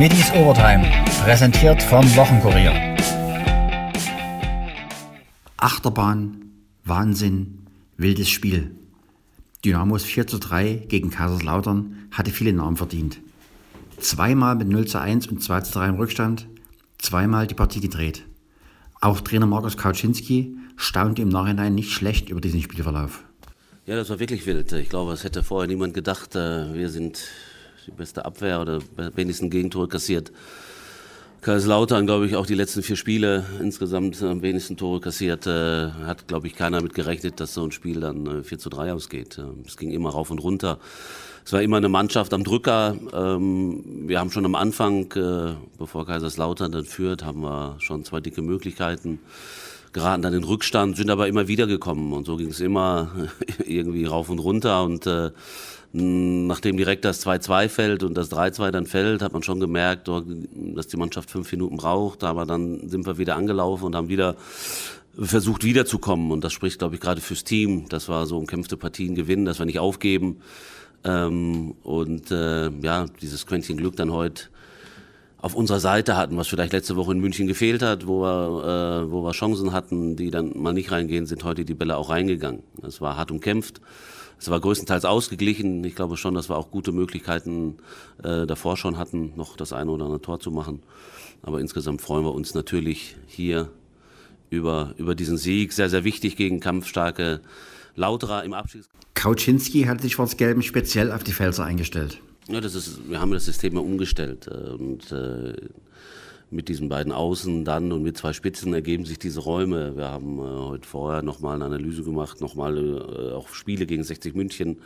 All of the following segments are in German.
Middies Overtime, präsentiert vom Wochenkurier. Achterbahn, Wahnsinn, wildes Spiel. Dynamos 4 zu 3 gegen Kaiserslautern hatte viele Namen verdient. Zweimal mit 0 zu 1 und 2 zu 3 im Rückstand, zweimal die Partie gedreht. Auch Trainer Markus Kauczynski staunte im Nachhinein nicht schlecht über diesen Spielverlauf. Ja, das war wirklich wild. Ich glaube, es hätte vorher niemand gedacht. Äh, wir sind die beste Abwehr oder wenigstens Gegentore kassiert. Kaiserslautern, glaube ich, auch die letzten vier Spiele insgesamt am wenigsten Tore kassiert. Äh, hat, glaube ich, keiner mit gerechnet, dass so ein Spiel dann äh, 4 zu 3 ausgeht. Äh, es ging immer rauf und runter. Es war immer eine Mannschaft am Drücker. Ähm, wir haben schon am Anfang, äh, bevor Kaiserslautern dann führt, haben wir schon zwei dicke Möglichkeiten geraten dann in Rückstand, sind aber immer wieder gekommen. Und so ging es immer irgendwie rauf und runter. Und äh, nachdem direkt das 2-2 fällt und das 3-2 dann fällt, hat man schon gemerkt, dass die Mannschaft fünf Minuten braucht, aber dann sind wir wieder angelaufen und haben wieder versucht wiederzukommen. Und das spricht, glaube ich, gerade fürs Team, dass wir so umkämpfte Partien gewinnen, dass wir nicht aufgeben. Ähm, und äh, ja, dieses Quäntchen Glück dann heute auf unserer Seite hatten, was vielleicht letzte Woche in München gefehlt hat, wo wir, äh, wo wir Chancen hatten, die dann mal nicht reingehen, sind heute die Bälle auch reingegangen. Es war hart umkämpft. Es war größtenteils ausgeglichen. Ich glaube schon, dass wir auch gute Möglichkeiten äh, davor schon hatten, noch das eine oder andere Tor zu machen. Aber insgesamt freuen wir uns natürlich hier über, über diesen Sieg. Sehr, sehr wichtig gegen kampfstarke Lauterer im Abschieds. Kauczynski hat sich Schwarz-Gelben speziell auf die Felser eingestellt. Ja, das ist, wir haben das System ja umgestellt. Äh, und äh, mit diesen beiden Außen dann und mit zwei Spitzen ergeben sich diese Räume. Wir haben äh, heute vorher nochmal eine Analyse gemacht, nochmal äh, auch Spiele gegen 60 München,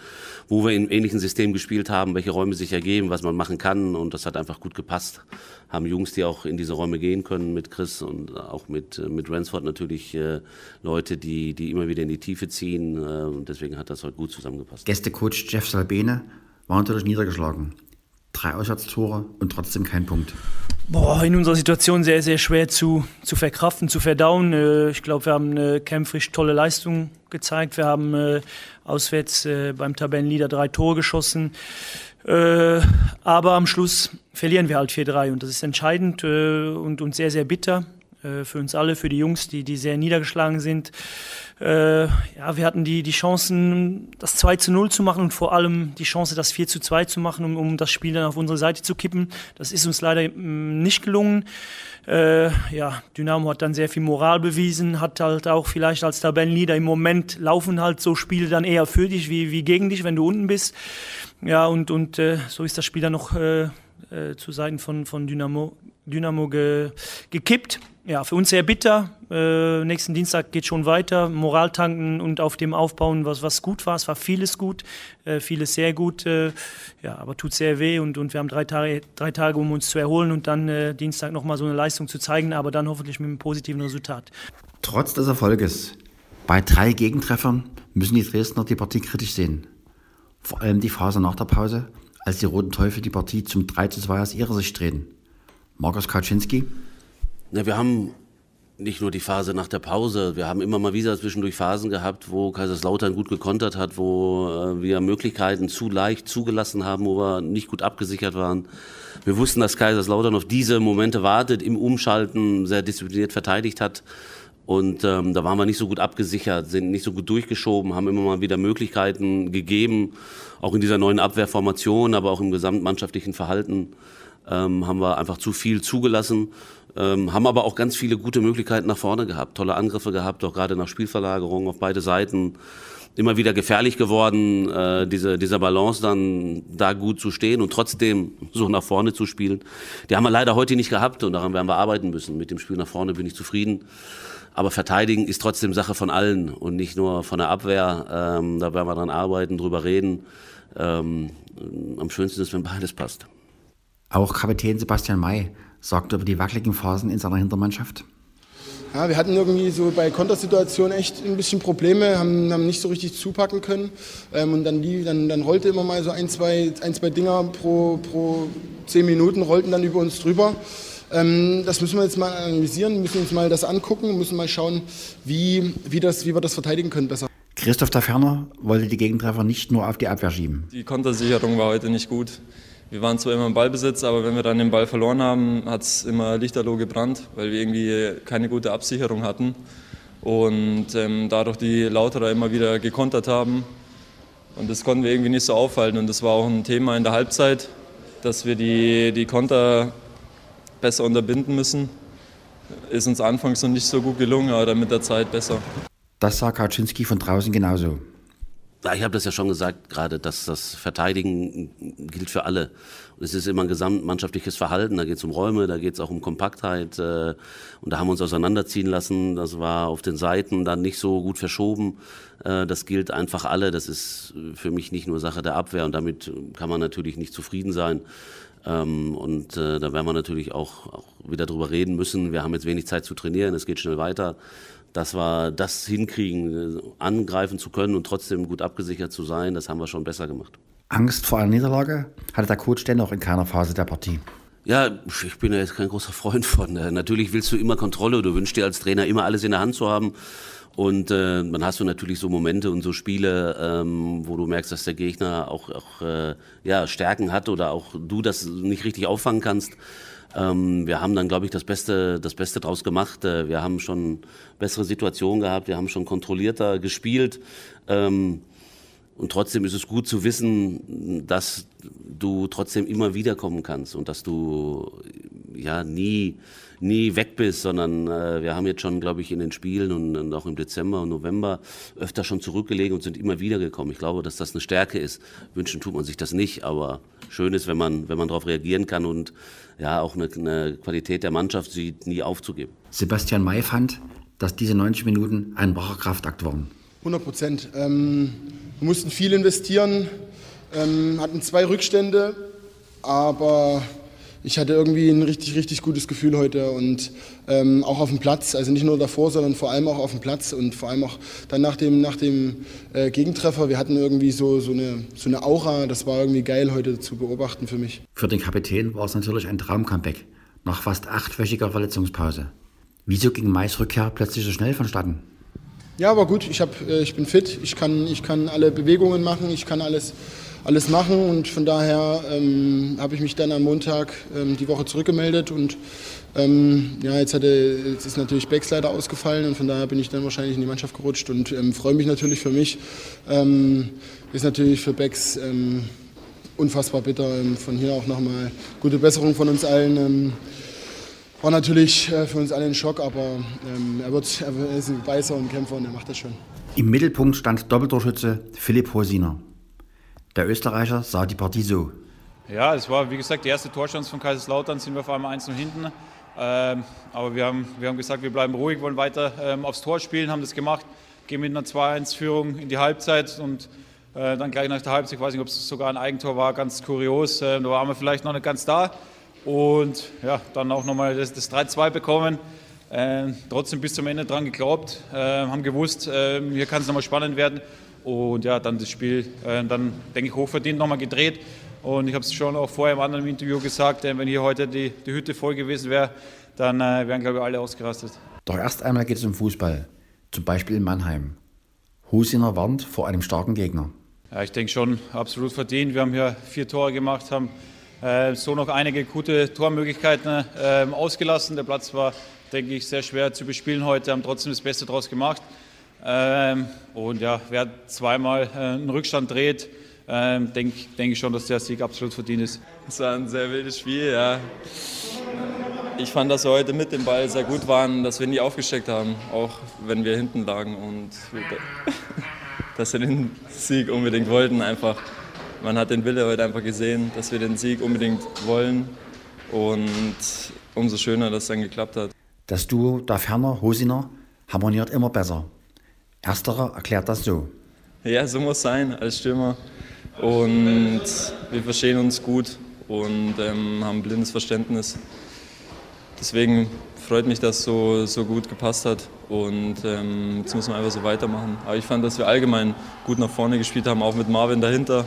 wo wir in ähnlichen Systemen gespielt haben, welche Räume sich ergeben, was man machen kann und das hat einfach gut gepasst. Haben Jungs, die auch in diese Räume gehen können mit Chris und auch mit, mit Ransford natürlich äh, Leute, die, die immer wieder in die Tiefe ziehen und deswegen hat das heute gut zusammengepasst. Gästecoach Jeff Salbene war natürlich niedergeschlagen. Drei Auswärtstore und trotzdem kein Punkt. Boah, in unserer Situation sehr, sehr schwer zu, zu verkraften, zu verdauen. Äh, ich glaube, wir haben eine kämpferisch tolle Leistung gezeigt. Wir haben äh, auswärts äh, beim Tabellenleader drei Tore geschossen. Äh, aber am Schluss verlieren wir halt 4-3 und das ist entscheidend äh, und, und sehr, sehr bitter äh, für uns alle, für die Jungs, die, die sehr niedergeschlagen sind. Äh, ja, wir hatten die, die Chancen, das 2 zu 0 zu machen und vor allem die Chance, das 4 zu 2 zu machen, um, um das Spiel dann auf unsere Seite zu kippen. Das ist uns leider mm, nicht gelungen. Äh, ja, Dynamo hat dann sehr viel Moral bewiesen, hat halt auch vielleicht als Tabellenleader im Moment laufen halt so Spiele dann eher für dich wie, wie gegen dich, wenn du unten bist. Ja, und, und äh, so ist das Spiel dann noch äh, äh, zu Seiten von, von Dynamo, Dynamo ge, gekippt ja, für uns sehr bitter. Äh, nächsten Dienstag geht schon weiter. Moral tanken und auf dem aufbauen, was, was gut war. Es war vieles gut, äh, vieles sehr gut. Äh, ja, aber tut sehr weh und, und wir haben drei Tage, drei Tage, um uns zu erholen und dann äh, Dienstag nochmal so eine Leistung zu zeigen, aber dann hoffentlich mit einem positiven Resultat. Trotz des Erfolges bei drei Gegentreffern müssen die Dresdner die Partie kritisch sehen. Vor allem die Phase nach der Pause, als die Roten Teufel die Partie zum 3 zu 2 aus ihrer Sicht drehen. Markus Kaczynski na, wir haben nicht nur die Phase nach der Pause, wir haben immer mal wieder zwischendurch Phasen gehabt, wo Kaiserslautern gut gekontert hat, wo äh, wir Möglichkeiten zu leicht zugelassen haben, wo wir nicht gut abgesichert waren. Wir wussten, dass Kaiserslautern auf diese Momente wartet, im Umschalten sehr diszipliniert verteidigt hat. Und ähm, da waren wir nicht so gut abgesichert, sind nicht so gut durchgeschoben, haben immer mal wieder Möglichkeiten gegeben, auch in dieser neuen Abwehrformation, aber auch im gesamtmannschaftlichen Verhalten ähm, haben wir einfach zu viel zugelassen. Ähm, haben aber auch ganz viele gute Möglichkeiten nach vorne gehabt, tolle Angriffe gehabt, auch gerade nach Spielverlagerung auf beide Seiten. Immer wieder gefährlich geworden, äh, diese, dieser Balance dann da gut zu stehen und trotzdem so nach vorne zu spielen. Die haben wir leider heute nicht gehabt und daran werden wir arbeiten müssen. Mit dem Spiel nach vorne bin ich zufrieden. Aber verteidigen ist trotzdem Sache von allen und nicht nur von der Abwehr. Ähm, da werden wir dran arbeiten, drüber reden. Ähm, am schönsten ist, wenn beides passt. Auch Kapitän Sebastian May sagt über die wackeligen Phasen in seiner Hintermannschaft. Ja, wir hatten irgendwie so bei Kontersituationen echt ein bisschen Probleme, haben, haben nicht so richtig zupacken können. Ähm, und dann, die, dann, dann rollte immer mal so ein, zwei, ein, zwei Dinger pro, pro zehn Minuten, rollten dann über uns drüber. Ähm, das müssen wir jetzt mal analysieren, müssen uns mal das angucken, müssen mal schauen, wie, wie, das, wie wir das verteidigen können besser. Christoph Taferner wollte die Gegentreffer nicht nur auf die Abwehr schieben. Die Kontersicherung war heute nicht gut wir waren zwar immer im Ballbesitz, aber wenn wir dann den Ball verloren haben, hat es immer lichterloh gebrannt, weil wir irgendwie keine gute Absicherung hatten und ähm, dadurch die Lauterer immer wieder gekontert haben. Und das konnten wir irgendwie nicht so aufhalten. Und das war auch ein Thema in der Halbzeit, dass wir die, die Konter besser unterbinden müssen. Ist uns anfangs noch nicht so gut gelungen, aber dann mit der Zeit besser. Das sah Kaczynski von draußen genauso. Ich habe das ja schon gesagt, gerade, dass das Verteidigen gilt für alle. Und es ist immer ein gesamtmannschaftliches Verhalten. Da geht es um Räume, da geht es auch um Kompaktheit. Äh, und da haben wir uns auseinanderziehen lassen. Das war auf den Seiten dann nicht so gut verschoben. Äh, das gilt einfach alle. Das ist für mich nicht nur Sache der Abwehr. Und damit kann man natürlich nicht zufrieden sein. Ähm, und äh, da werden wir natürlich auch, auch wieder drüber reden müssen. Wir haben jetzt wenig Zeit zu trainieren. Es geht schnell weiter dass wir das hinkriegen, angreifen zu können und trotzdem gut abgesichert zu sein, das haben wir schon besser gemacht. Angst vor einer Niederlage hatte der Coach dennoch in keiner Phase der Partie. Ja, ich bin ja jetzt kein großer Freund von. Äh, natürlich willst du immer Kontrolle, du wünschst dir als Trainer immer alles in der Hand zu haben. Und äh, dann hast du natürlich so Momente und so Spiele, ähm, wo du merkst, dass der Gegner auch, auch äh, ja, Stärken hat oder auch du das nicht richtig auffangen kannst. Ähm, wir haben dann, glaube ich, das Beste, das Beste draus gemacht. Äh, wir haben schon bessere Situationen gehabt, wir haben schon kontrollierter gespielt. Ähm, und trotzdem ist es gut zu wissen, dass du trotzdem immer wiederkommen kannst und dass du ja nie, nie weg bist, sondern äh, wir haben jetzt schon, glaube ich, in den Spielen und, und, auch im Dezember und November öfter schon zurückgelegen und sind immer wiedergekommen. Ich glaube, dass das eine Stärke ist. Wünschen tut man sich das nicht, aber schön ist, wenn man, wenn man darauf reagieren kann und ja auch eine, eine Qualität der Mannschaft sieht, nie aufzugeben. Sebastian May fand, dass diese 90 Minuten ein wacher Kraftakt waren. 100 Prozent. Ähm, wir mussten viel investieren, ähm, hatten zwei Rückstände, aber ich hatte irgendwie ein richtig, richtig gutes Gefühl heute und ähm, auch auf dem Platz, also nicht nur davor, sondern vor allem auch auf dem Platz und vor allem auch dann nach dem, nach dem äh, Gegentreffer. Wir hatten irgendwie so, so, eine, so eine Aura, das war irgendwie geil heute zu beobachten für mich. Für den Kapitän war es natürlich ein Traumcomeback nach fast achtwöchiger Verletzungspause. Wieso ging Mais Rückkehr plötzlich so schnell vonstatten? Ja, aber gut, ich, hab, äh, ich bin fit, ich kann, ich kann alle Bewegungen machen, ich kann alles alles machen und von daher ähm, habe ich mich dann am Montag ähm, die Woche zurückgemeldet und ähm, ja, jetzt, hatte, jetzt ist natürlich Becks leider ausgefallen und von daher bin ich dann wahrscheinlich in die Mannschaft gerutscht und ähm, freue mich natürlich für mich. Ähm, ist natürlich für Becks ähm, unfassbar bitter. von hier auch nochmal gute Besserung von uns allen. war natürlich äh, für uns alle ein Schock, aber er, wird, er ist ein Beißer und Kämpfer und er macht das schon. Im Mittelpunkt stand Doppeltorschütze Philipp Hosiner. Der Österreicher sah die Partie so. Ja, es war wie gesagt die erste Torchance von Kaiserslautern, sind wir auf einmal 1 hinten. Ähm, aber wir haben, wir haben gesagt, wir bleiben ruhig, wollen weiter ähm, aufs Tor spielen, haben das gemacht, gehen mit einer 2-1-Führung in die Halbzeit und äh, dann gleich nach der Halbzeit, ich weiß nicht, ob es sogar ein Eigentor war, ganz kurios, äh, da waren wir vielleicht noch nicht ganz da. Und ja, dann auch nochmal das, das 3-2 bekommen. Äh, trotzdem bis zum Ende dran geglaubt, äh, haben gewusst, äh, hier kann es nochmal spannend werden. Und ja, dann das Spiel, äh, dann denke ich, hochverdient nochmal gedreht. Und ich habe es schon auch vorher im anderen Interview gesagt, äh, wenn hier heute die, die Hütte voll gewesen wäre, dann äh, wären, glaube ich, alle ausgerastet. Doch erst einmal geht es um Fußball, zum Beispiel in Mannheim. Husiner warnt vor einem starken Gegner. Ja, ich denke schon, absolut verdient. Wir haben hier vier Tore gemacht, haben äh, so noch einige gute Tormöglichkeiten äh, ausgelassen. Der Platz war, denke ich, sehr schwer zu bespielen heute, haben trotzdem das Beste daraus gemacht. Ähm, und ja, wer zweimal äh, einen Rückstand dreht, ähm, denke denk ich schon, dass der Sieg absolut verdient ist. Es war ein sehr wildes Spiel, ja. Ich fand, dass wir heute mit dem Ball sehr gut waren, dass wir nie aufgesteckt haben, auch wenn wir hinten lagen und dass wir den Sieg unbedingt wollten. Einfach, man hat den Wille heute einfach gesehen, dass wir den Sieg unbedingt wollen und umso schöner, dass es dann geklappt hat. Das Duo da Ferner Hosiner harmoniert immer besser. Ersterer erklärt das so. Ja, so muss sein als Stürmer. Und wir verstehen uns gut und ähm, haben blindes Verständnis. Deswegen freut mich, dass es so, so gut gepasst hat. Und ähm, jetzt müssen wir einfach so weitermachen. Aber ich fand, dass wir allgemein gut nach vorne gespielt haben, auch mit Marvin dahinter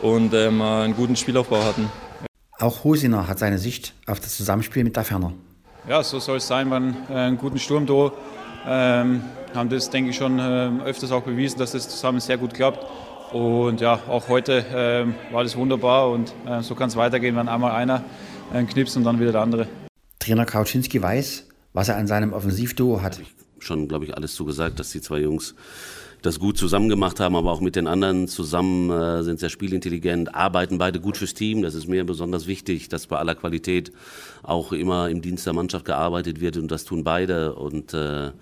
und ähm, einen guten Spielaufbau hatten. Auch Hosiner hat seine Sicht auf das Zusammenspiel mit der Ferner. Ja, so soll es sein. Haben einen guten Sturm da. Ähm, haben das, denke ich, schon äh, öfters auch bewiesen, dass das zusammen sehr gut klappt. Und ja, auch heute ähm, war das wunderbar und äh, so kann es weitergehen, wenn einmal einer äh, knipst und dann wieder der andere. Trainer Kautschinski weiß, was er an seinem Offensivduo hat. Schon, glaube ich, alles zugesagt, dass die zwei Jungs das gut zusammen gemacht haben, aber auch mit den anderen zusammen äh, sind sehr spielintelligent, arbeiten beide gut fürs Team. Das ist mir besonders wichtig, dass bei aller Qualität auch immer im Dienst der Mannschaft gearbeitet wird und das tun beide und äh,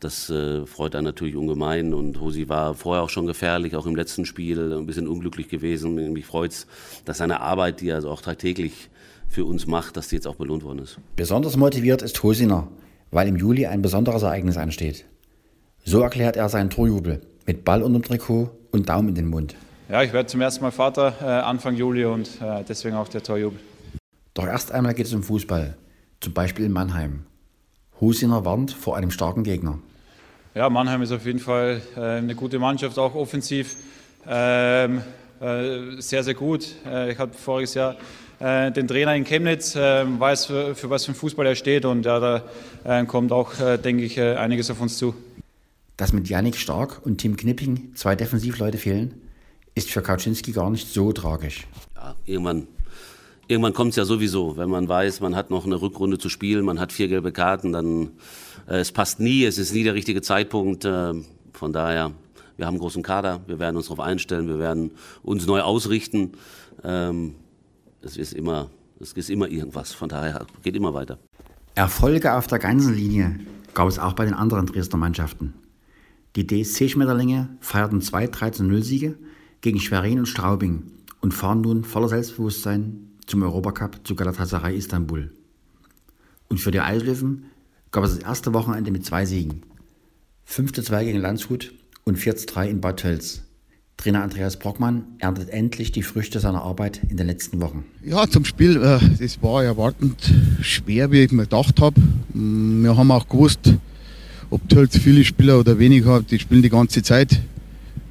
das äh, freut einen natürlich ungemein und Hosi war vorher auch schon gefährlich, auch im letzten Spiel ein bisschen unglücklich gewesen. Mich freut es, dass seine Arbeit, die er also auch tagtäglich für uns macht, dass die jetzt auch belohnt worden ist. Besonders motiviert ist Hosiner, weil im Juli ein besonderes Ereignis ansteht. So erklärt er seinen Torjubel mit Ball unterm Trikot und Daumen in den Mund. Ja, ich werde zum ersten Mal Vater äh, Anfang Juli und äh, deswegen auch der Torjubel. Doch erst einmal geht es um Fußball, zum Beispiel in Mannheim. Husiner warnt vor einem starken Gegner. Ja, Mannheim ist auf jeden Fall äh, eine gute Mannschaft, auch offensiv ähm, äh, sehr, sehr gut. Äh, ich habe voriges Jahr äh, den Trainer in Chemnitz, weiß, für, für, was für ein Fußball er steht und ja, da kommt auch, denke ich, einiges auf uns zu. Dass mit Janik Stark und Tim Knipping zwei Defensivleute fehlen, ist für Kaczynski gar nicht so tragisch. Ja, irgendwann, irgendwann kommt es ja sowieso, wenn man weiß, man hat noch eine Rückrunde zu spielen, man hat vier gelbe Karten, dann äh, es passt nie, es ist nie der richtige Zeitpunkt. Äh, von daher, wir haben einen großen Kader, wir werden uns darauf einstellen, wir werden uns neu ausrichten. Ähm, es ist immer, es ist immer irgendwas, von daher geht immer weiter. Erfolge auf der ganzen Linie gab es auch bei den anderen Dresdner Mannschaften. Die DSC-Schmetterlinge feierten zwei 13-0-Siege gegen Schwerin und Straubing und fahren nun voller Selbstbewusstsein zum Europacup zu Galatasaray Istanbul. Und für die Eislöwen gab es das erste Wochenende mit zwei Siegen. 5-2 gegen Landshut und 4-3 in Bad Tölz. Trainer Andreas Brockmann erntet endlich die Früchte seiner Arbeit in den letzten Wochen. Ja, zum Spiel, äh, das war erwartend schwer, wie ich mir gedacht habe. Wir haben auch gewusst, ob du halt viele Spieler oder weniger hast, die spielen die ganze Zeit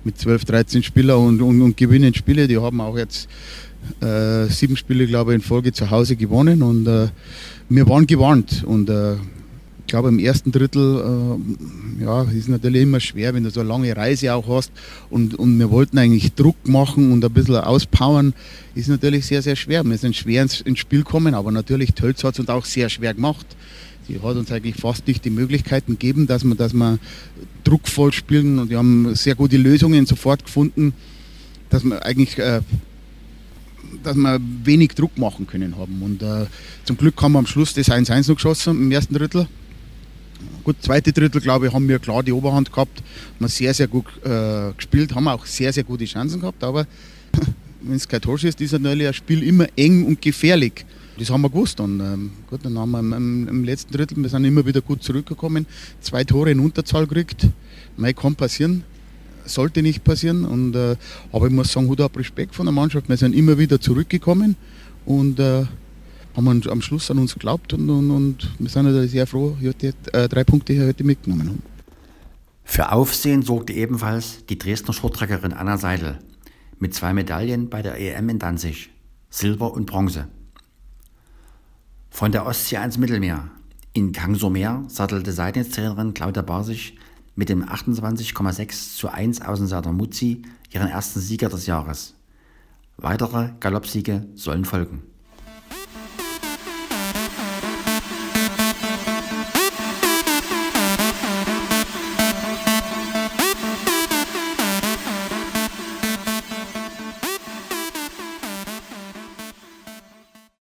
mit 12, 13 Spielern und, und, und gewinnen Spiele. Die haben auch jetzt äh, sieben Spiele, glaube ich, in Folge zu Hause gewonnen und äh, wir waren gewarnt. Und äh, ich glaube, im ersten Drittel äh, ja, ist natürlich immer schwer, wenn du so eine lange Reise auch hast und, und wir wollten eigentlich Druck machen und ein bisschen auspowern, ist natürlich sehr, sehr schwer. Wir sind schwer ins, ins Spiel gekommen, aber natürlich Tölz hat es uns auch sehr schwer gemacht. Sie hat uns eigentlich fast nicht die Möglichkeiten gegeben, dass wir, dass wir druckvoll spielen und wir haben sehr gute Lösungen sofort gefunden, dass wir eigentlich äh, dass wir wenig Druck machen können haben. Und äh, zum Glück haben wir am Schluss das 1-1 noch geschossen im ersten Drittel. Gut, zweite Drittel, glaube ich, haben wir klar die Oberhand gehabt, haben sehr, sehr gut äh, gespielt, haben auch sehr, sehr gute Chancen gehabt, aber wenn es kein Tor ist, ist natürlich ein Spiel immer eng und gefährlich. Das haben wir gewusst. Und ähm, gut, dann haben wir im, im, letzten Drittel, wir sind immer wieder gut zurückgekommen, zwei Tore in Unterzahl gekriegt. Mei kann passieren, sollte nicht passieren. Und, äh, aber ich muss sagen, Hut ab Respekt von der Mannschaft. Wir sind immer wieder zurückgekommen und äh, haben am Schluss an uns geglaubt und, und, und wir sind natürlich sehr froh, die äh, drei Punkte hier heute mitgenommen haben. Für Aufsehen sorgte ebenfalls die Dresdner Shorttreckerin Anna Seidel mit zwei Medaillen bei der EM in Danzig, Silber und Bronze. Von der Ostsee ans Mittelmeer. In Kangsomer sattelte Seitentrainerin Claudia Basich mit dem 28,6 zu 1 Außenseiter Muzzi ihren ersten Sieger des Jahres. Weitere Galoppsiege sollen folgen.